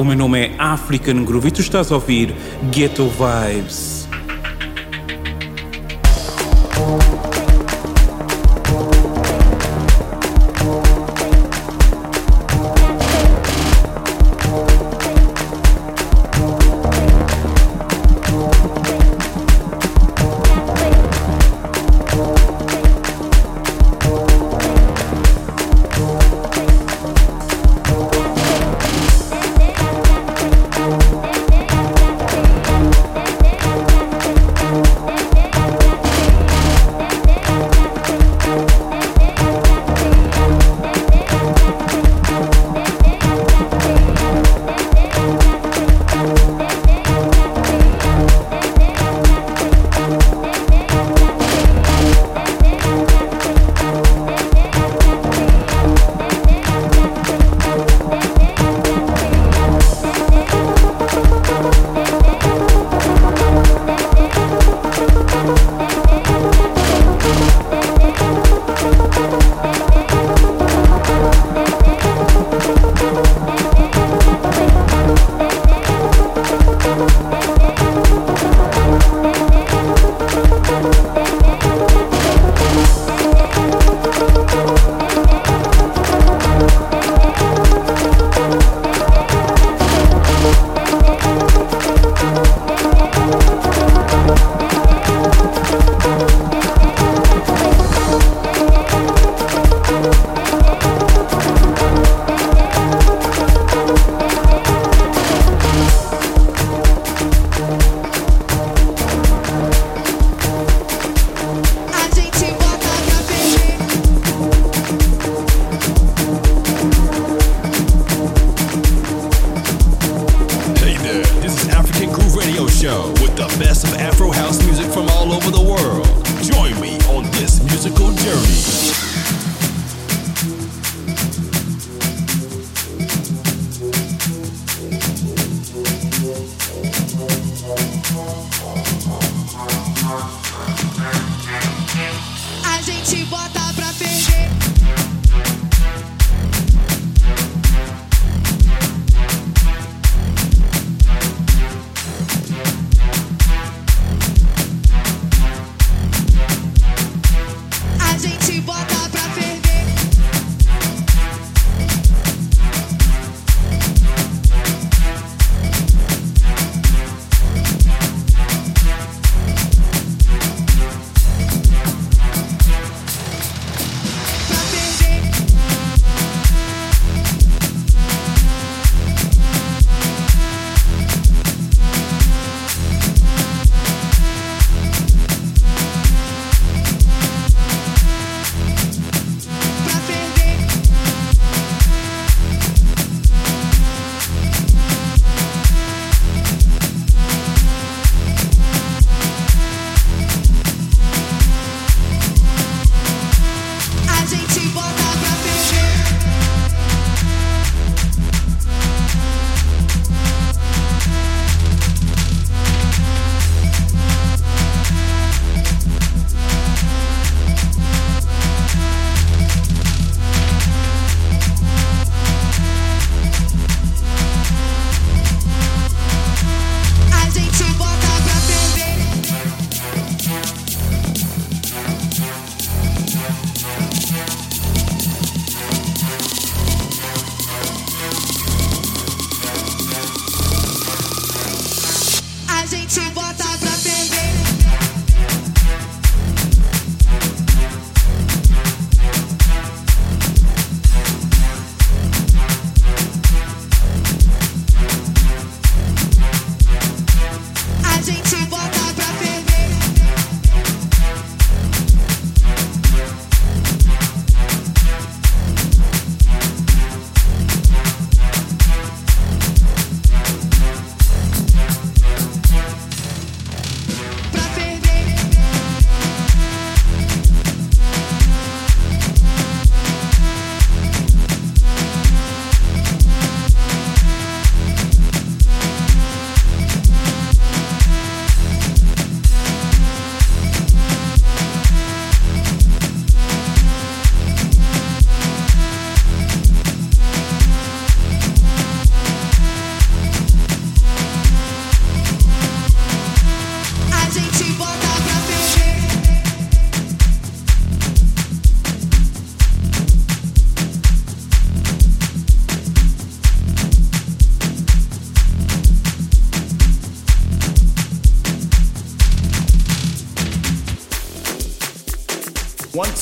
O meu nome é African Groove e tu estás a ouvir Ghetto Vibes.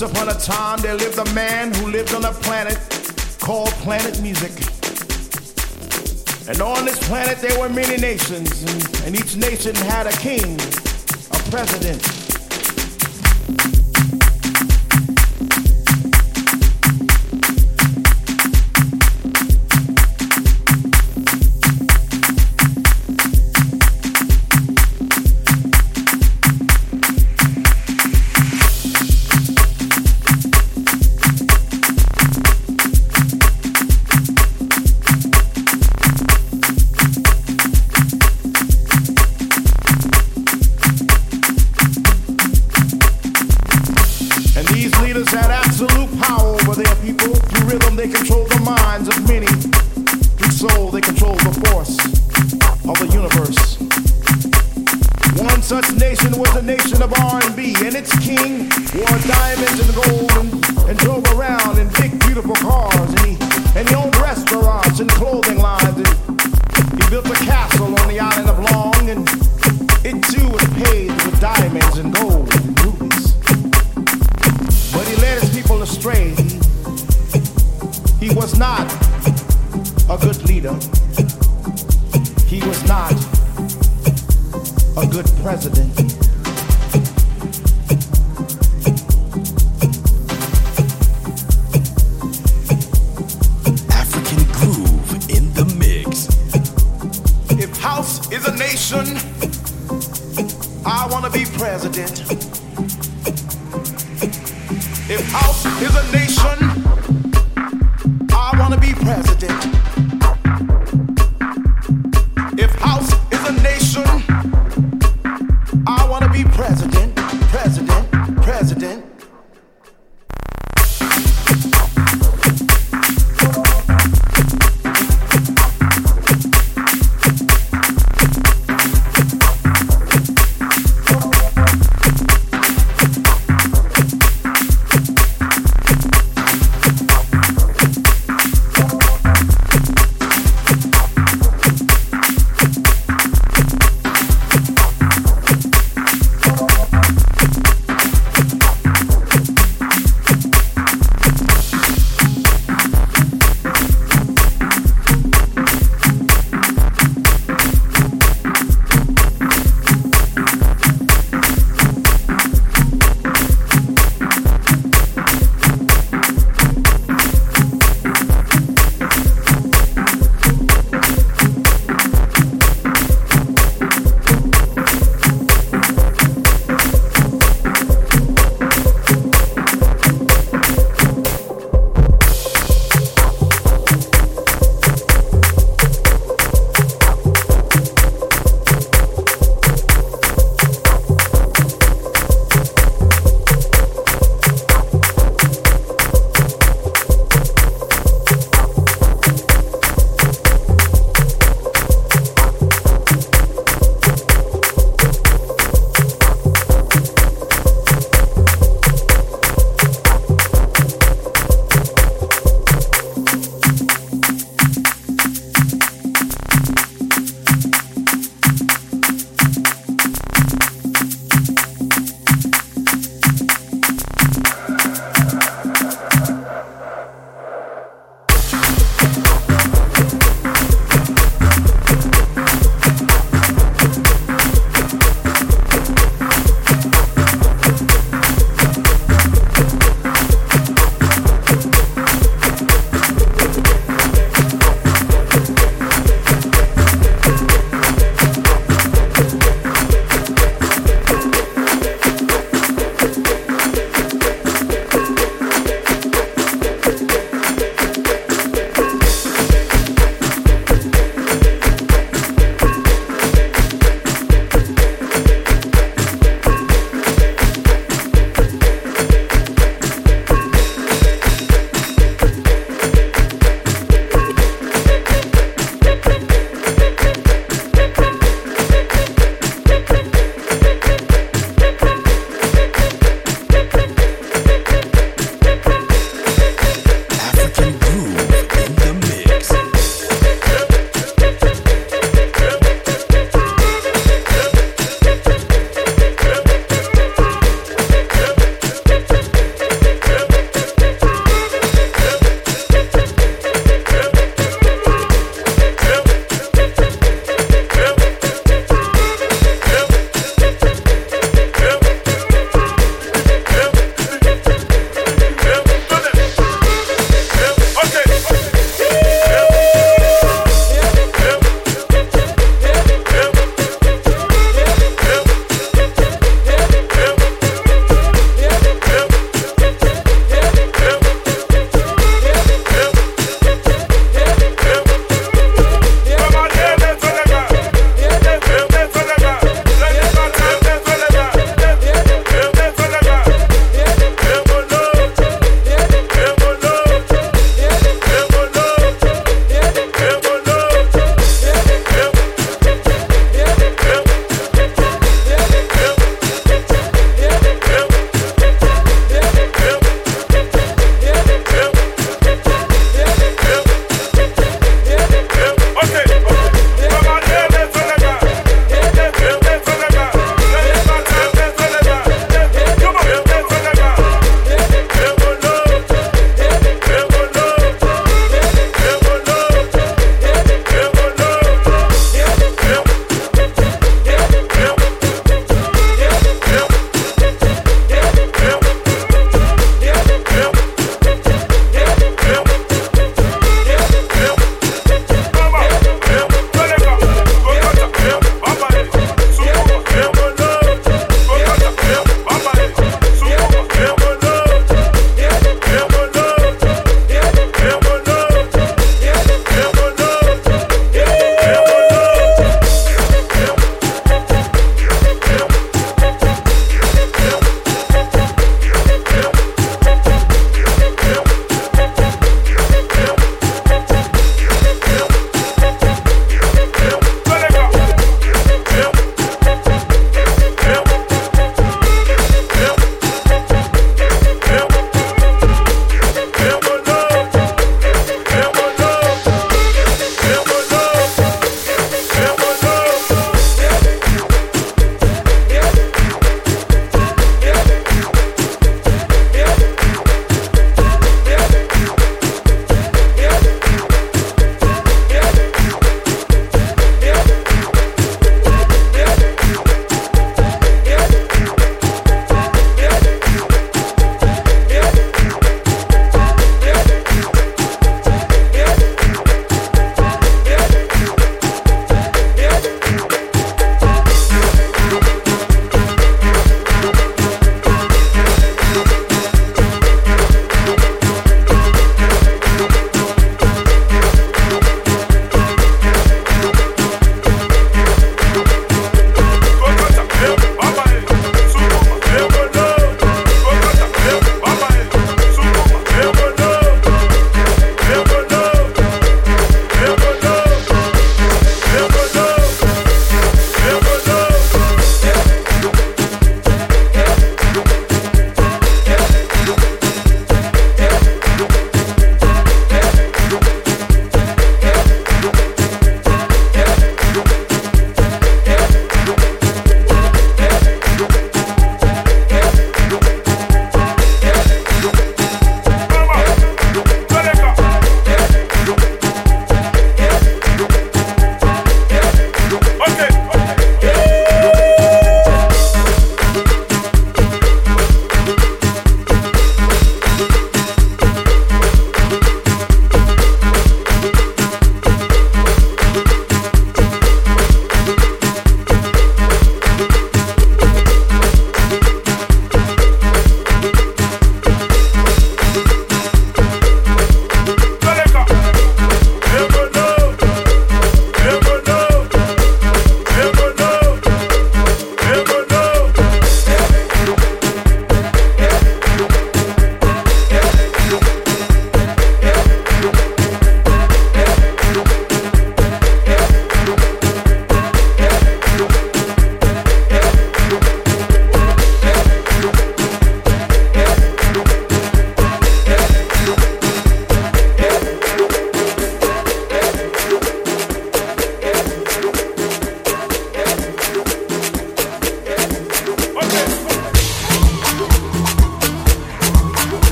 Once upon a time, there lived a man who lived on a planet called Planet Music. And on this planet, there were many nations, and, and each nation had a king, a president. nation of R&B and its king wore diamonds and gold and, and drove around in big, beautiful cars and he, and he owned restaurants and clothing lines and he built a castle on the island of Long and it too was paved with diamonds and gold and rubies. But he led his people astray. He was not a good leader. He was not a good president. nation. I want to be president. If house is a nation.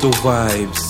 the vibes.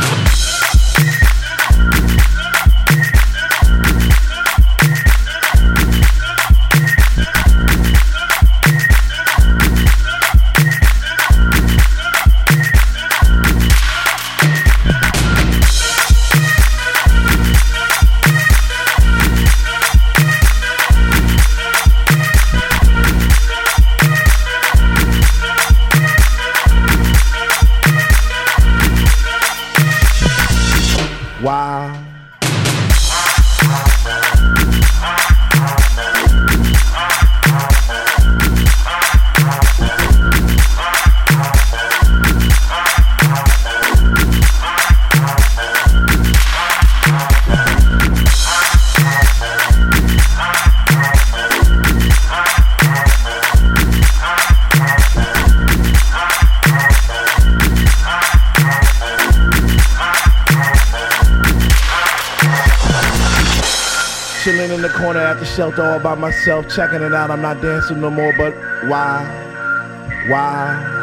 Shelter all by myself, checking it out. I'm not dancing no more, but why? Why?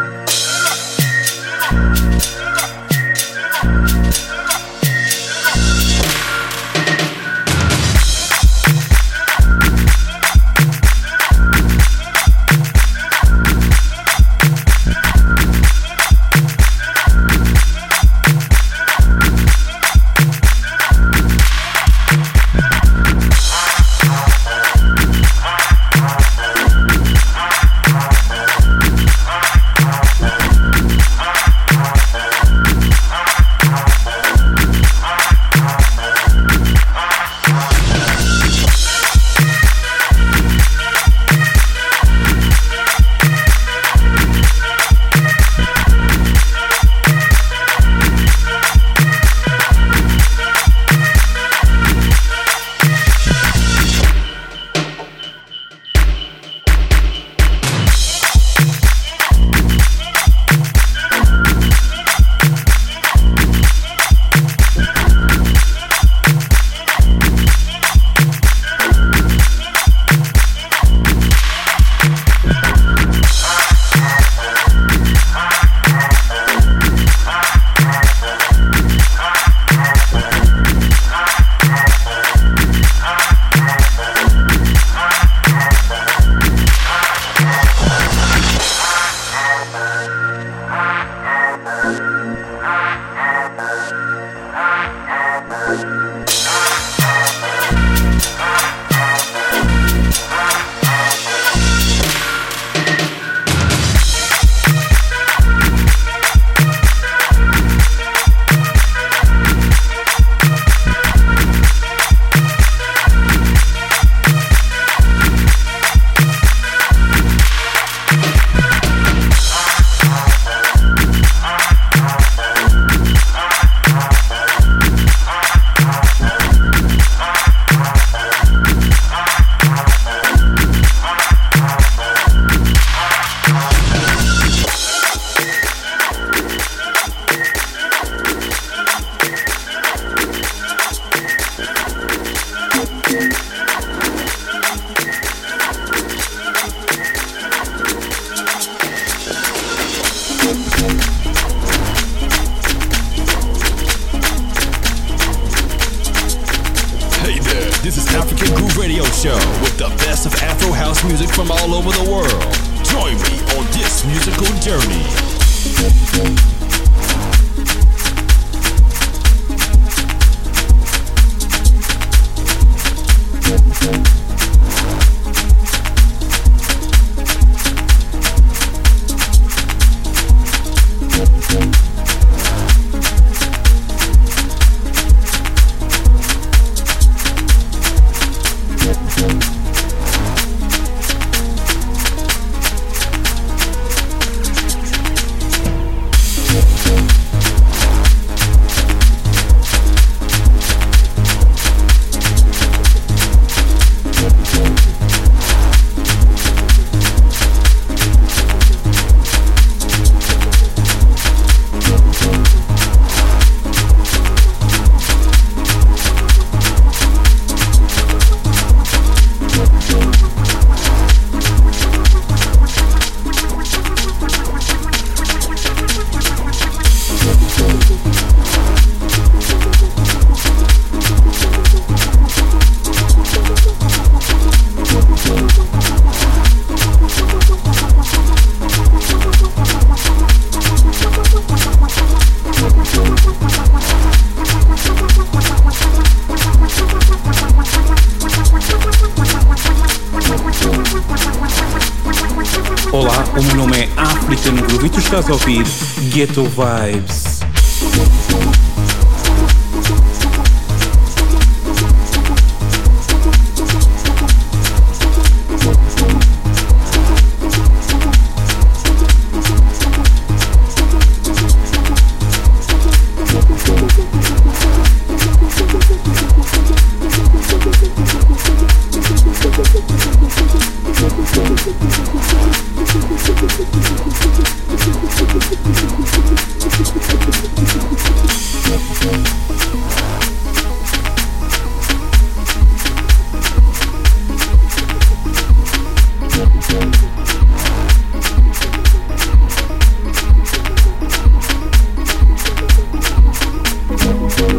Ouvir Ghetto Vibes.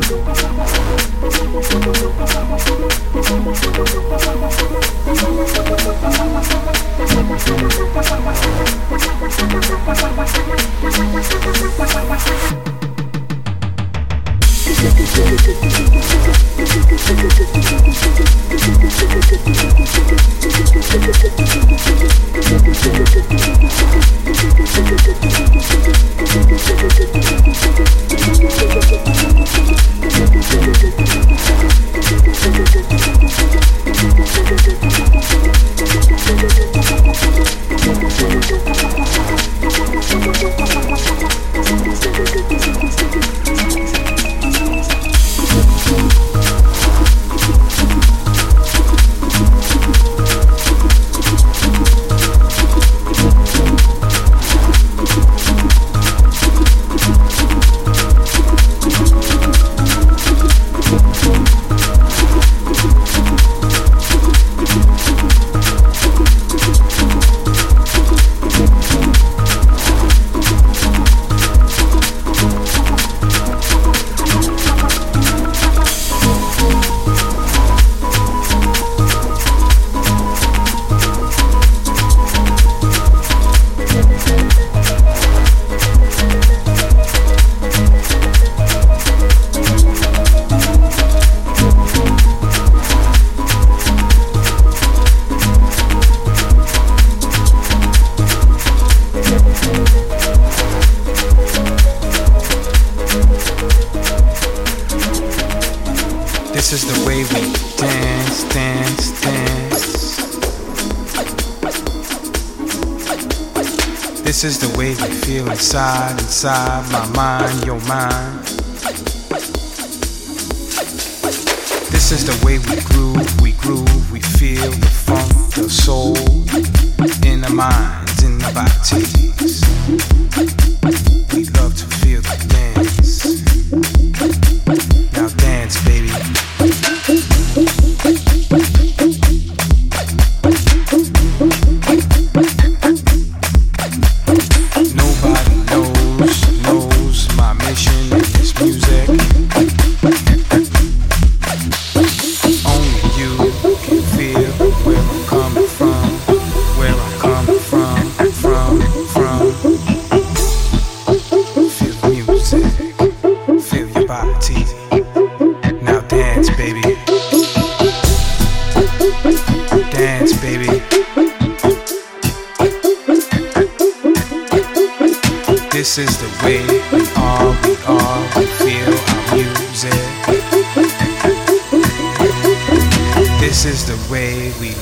Bye. Inside, inside my mind, your mind. This is the way we groove, we groove, we feel the funk, the soul in the minds, in the bodies.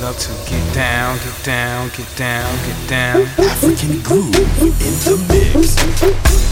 Love to get down, get down, get down, get down. African groove in the O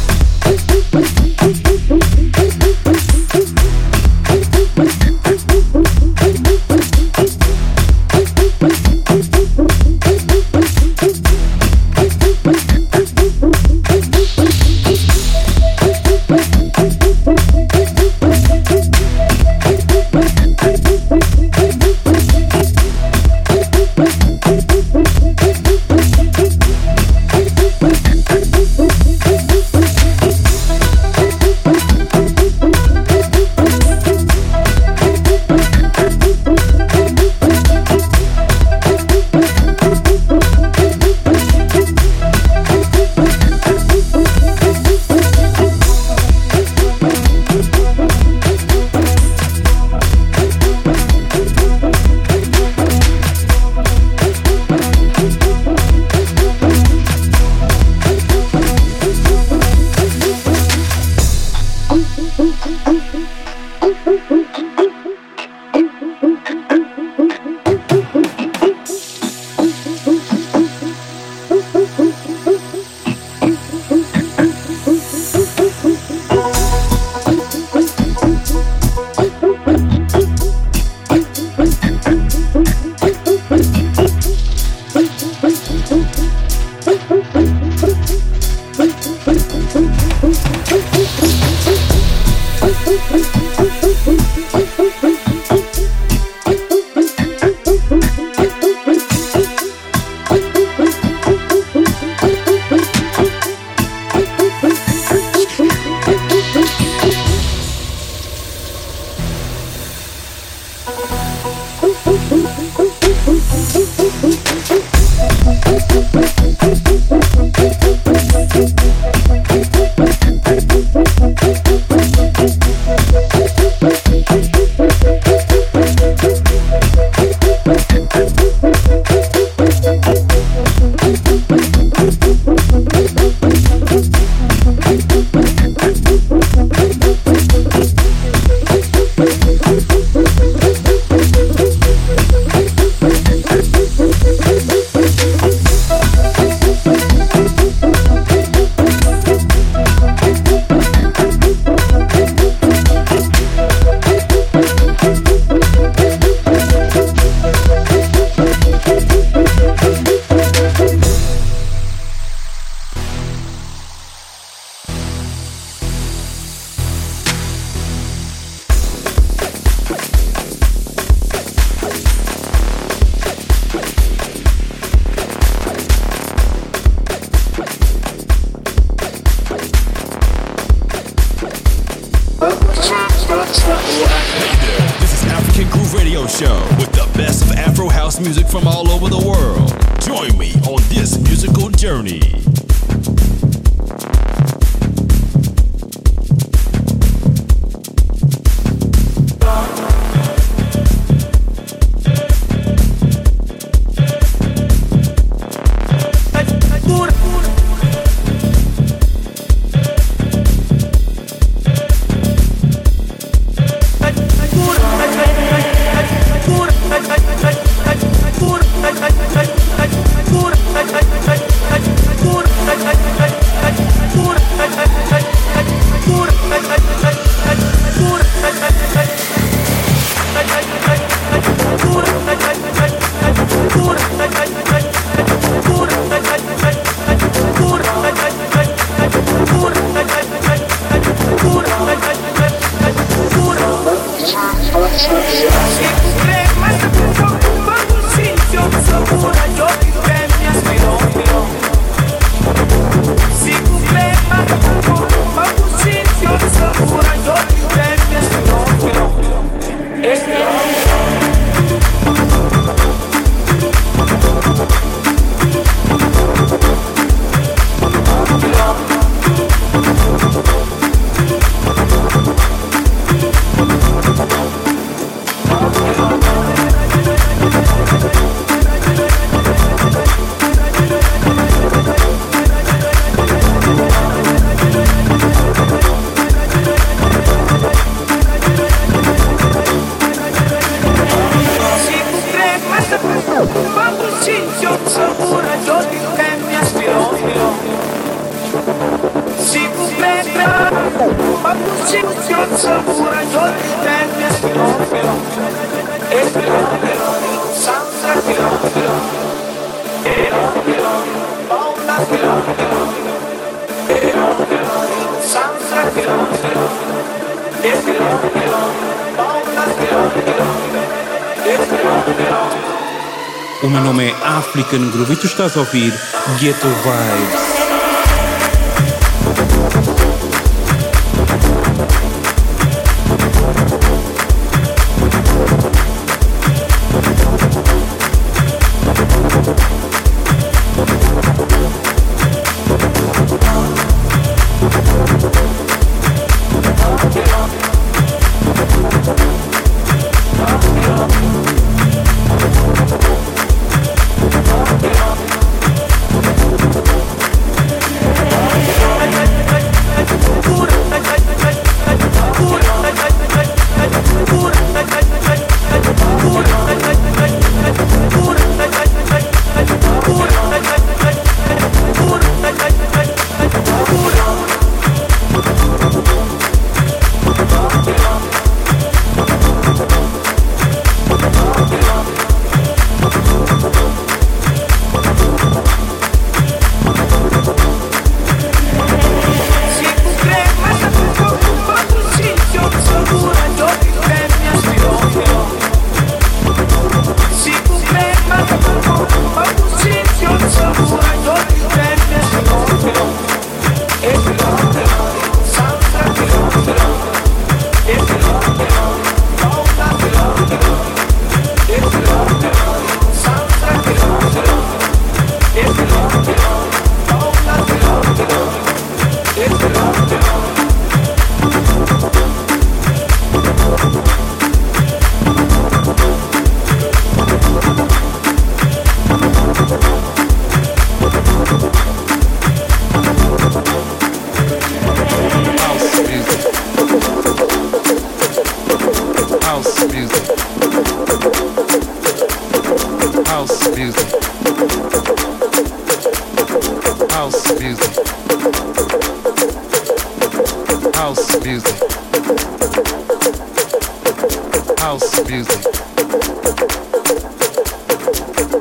estás a ouvir Ghetto Vibes.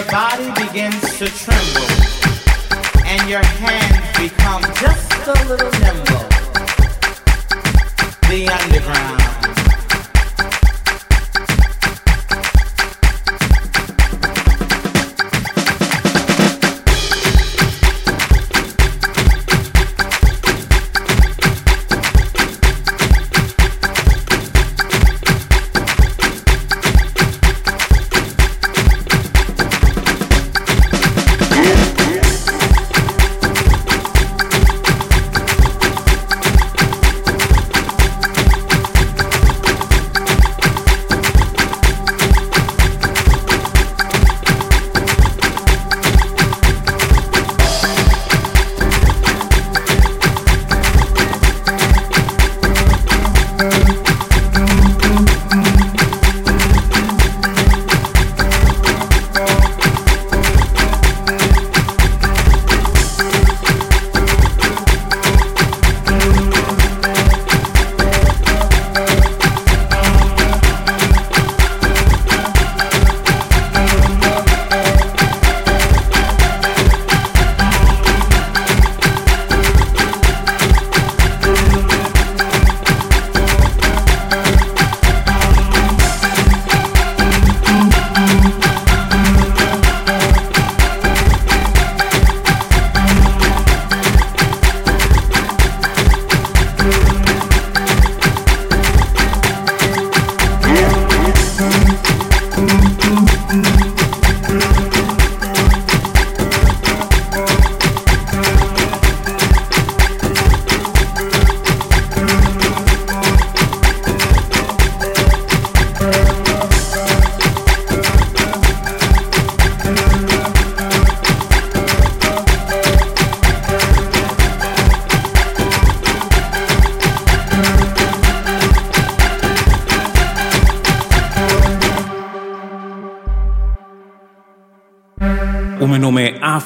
your body begins to tremble and your hands become just a little nimble.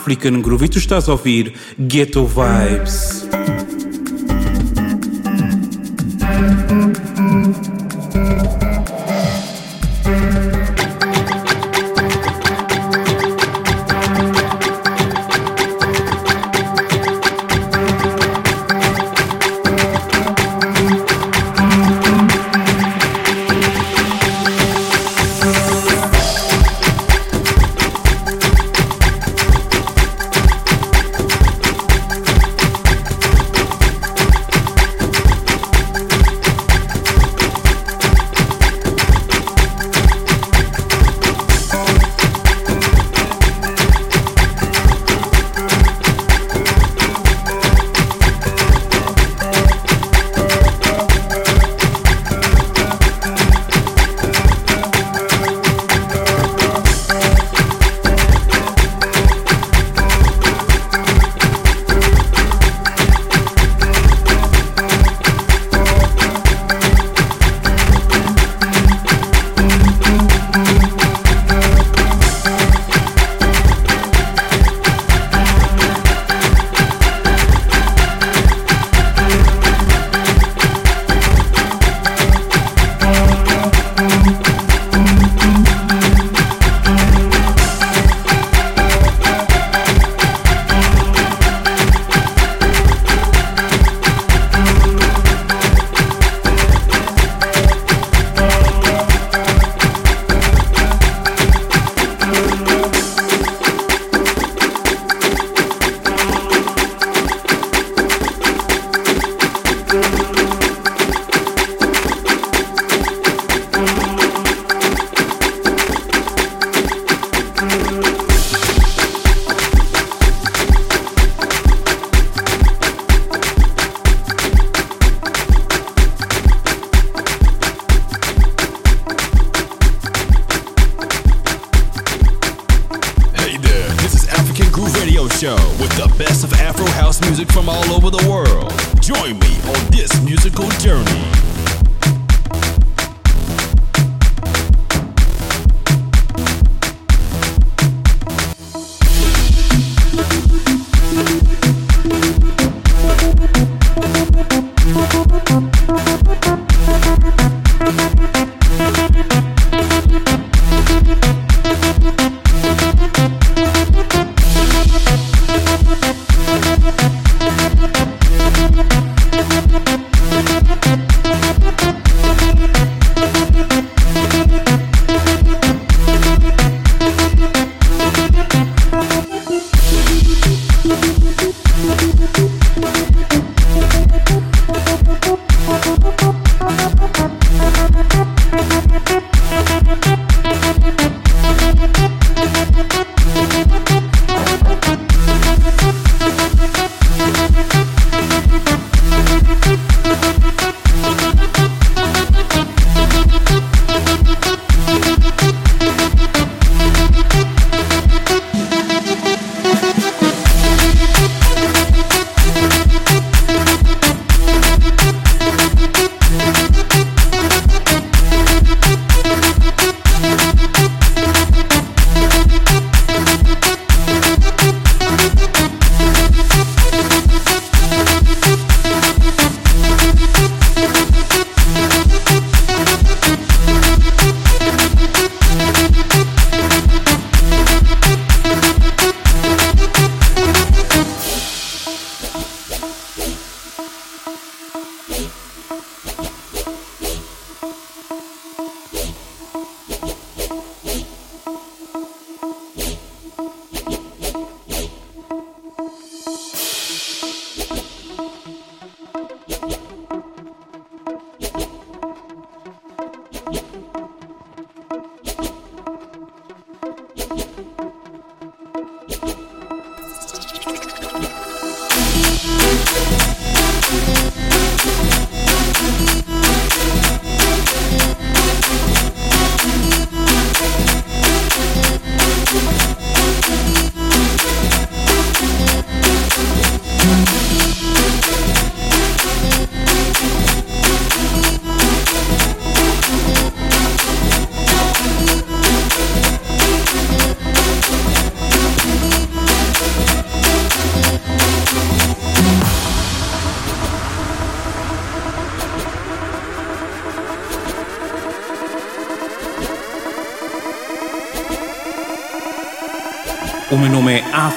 African Groove e tu estás a ouvir Ghetto Vibes.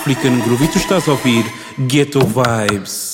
African Groove e tu estás a ouvir Ghetto Vibes.